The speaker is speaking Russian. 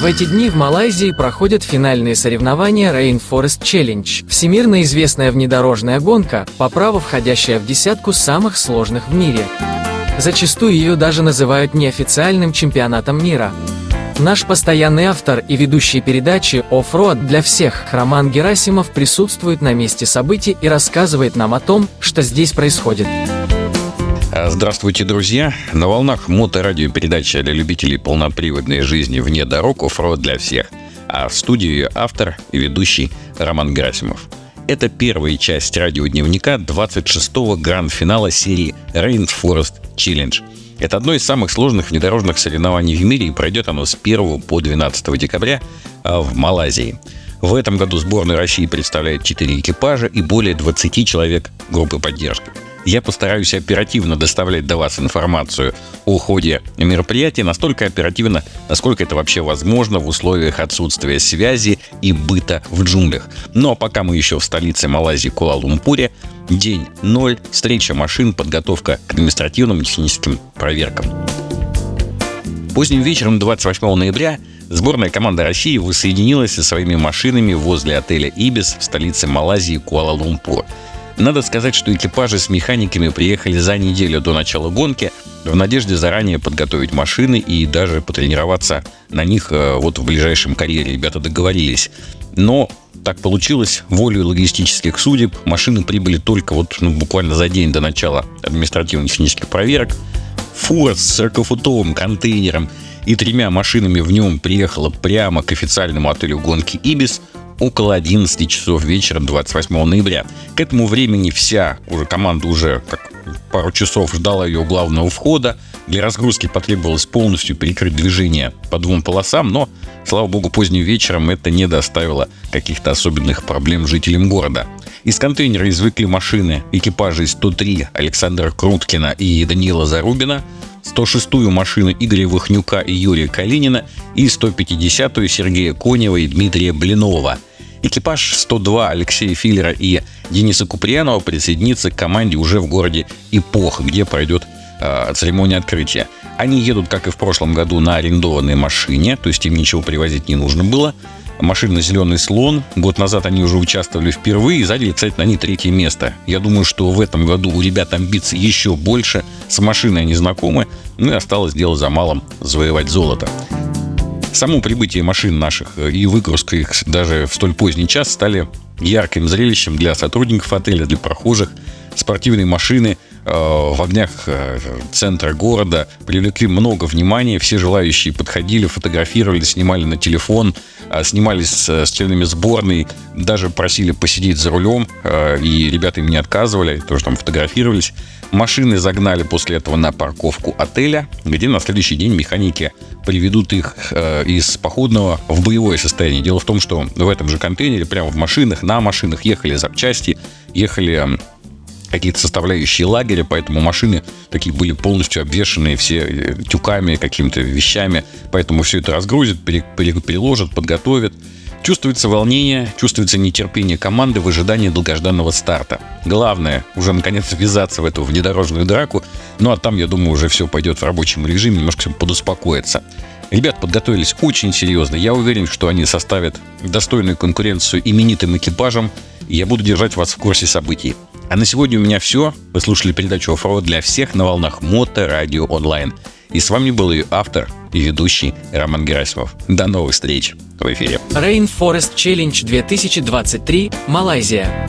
В эти дни в Малайзии проходят финальные соревнования Rainforest Challenge, всемирно известная внедорожная гонка, по праву входящая в десятку самых сложных в мире. Зачастую ее даже называют неофициальным чемпионатом мира. Наш постоянный автор и ведущий передачи «Оффроад для всех» Роман Герасимов присутствует на месте событий и рассказывает нам о том, что здесь происходит. Здравствуйте, друзья! На волнах моторадио передача для любителей полноприводной жизни вне дорог «Оффроад для всех». А в студии автор и ведущий Роман Герасимов. Это первая часть радиодневника 26-го гранд-финала серии Rainforest Challenge – это одно из самых сложных внедорожных соревнований в мире, и пройдет оно с 1 по 12 декабря а, в Малайзии. В этом году сборная России представляет 4 экипажа и более 20 человек группы поддержки. Я постараюсь оперативно доставлять до вас информацию о ходе мероприятия, настолько оперативно, насколько это вообще возможно в условиях отсутствия связи и быта в джунглях. Но ну, а пока мы еще в столице Малайзии Куала-Лумпуре, день 0, встреча машин, подготовка к административным техническим проверкам. Поздним вечером 28 ноября Сборная команда России воссоединилась со своими машинами возле отеля «Ибис» в столице Малайзии Куала-Лумпур – надо сказать, что экипажи с механиками приехали за неделю до начала гонки в надежде заранее подготовить машины и даже потренироваться на них э, вот в ближайшем карьере. Ребята договорились. Но так получилось, волю логистических судеб, машины прибыли только вот ну, буквально за день до начала административно-технических проверок. Фура с 40-футовым контейнером и тремя машинами в нем приехала прямо к официальному отелю гонки «Ибис», около 11 часов вечера 28 ноября. К этому времени вся уже команда уже как пару часов ждала ее главного входа. Для разгрузки потребовалось полностью перекрыть движение по двум полосам, но, слава богу, поздним вечером это не доставило каких-то особенных проблем жителям города. Из контейнера извлекли машины экипажей 103 Александра Круткина и Даниила Зарубина, 106-ю машину Игоря Вахнюка и Юрия Калинина и 150-ю Сергея Конева и Дмитрия Блинова. Экипаж 102 Алексея Филлера и Дениса Куприянова присоединится к команде уже в городе Ипох, где пройдет э, церемония открытия. Они едут, как и в прошлом году, на арендованной машине, то есть им ничего привозить не нужно было машина «Зеленый слон». Год назад они уже участвовали впервые и заняли, кстати, на ней третье место. Я думаю, что в этом году у ребят амбиций еще больше. С машиной они знакомы. Ну и осталось дело за малым – завоевать золото. Само прибытие машин наших и выгрузка их даже в столь поздний час стали ярким зрелищем для сотрудников отеля, для прохожих. Спортивные машины – Э, в огнях э, центра города привлекли много внимания. Все желающие подходили, фотографировали, снимали на телефон, э, снимались с членами сборной, даже просили посидеть за рулем, и ребята им не отказывали, тоже там фотографировались. Машины загнали после этого на парковку отеля, где на следующий день механики приведут их из походного в боевое состояние. Дело в том, что в этом же контейнере, прямо в машинах, на машинах ехали запчасти, ехали какие-то составляющие лагеря, поэтому машины такие были полностью обвешенные все э, тюками, какими-то вещами, поэтому все это разгрузят, переложат, подготовят. Чувствуется волнение, чувствуется нетерпение команды в ожидании долгожданного старта. Главное, уже наконец ввязаться в эту внедорожную драку, ну а там, я думаю, уже все пойдет в рабочем режиме, немножко подуспокоится. Ребят подготовились очень серьезно. Я уверен, что они составят достойную конкуренцию именитым экипажам. И я буду держать вас в курсе событий. А на сегодня у меня все. Вы слушали передачу «Оффроуд для всех» на волнах Мото Радио Онлайн. И с вами был ее автор и ведущий Роман Герасимов. До новых встреч в эфире. Rainforest Challenge 2023, Малайзия.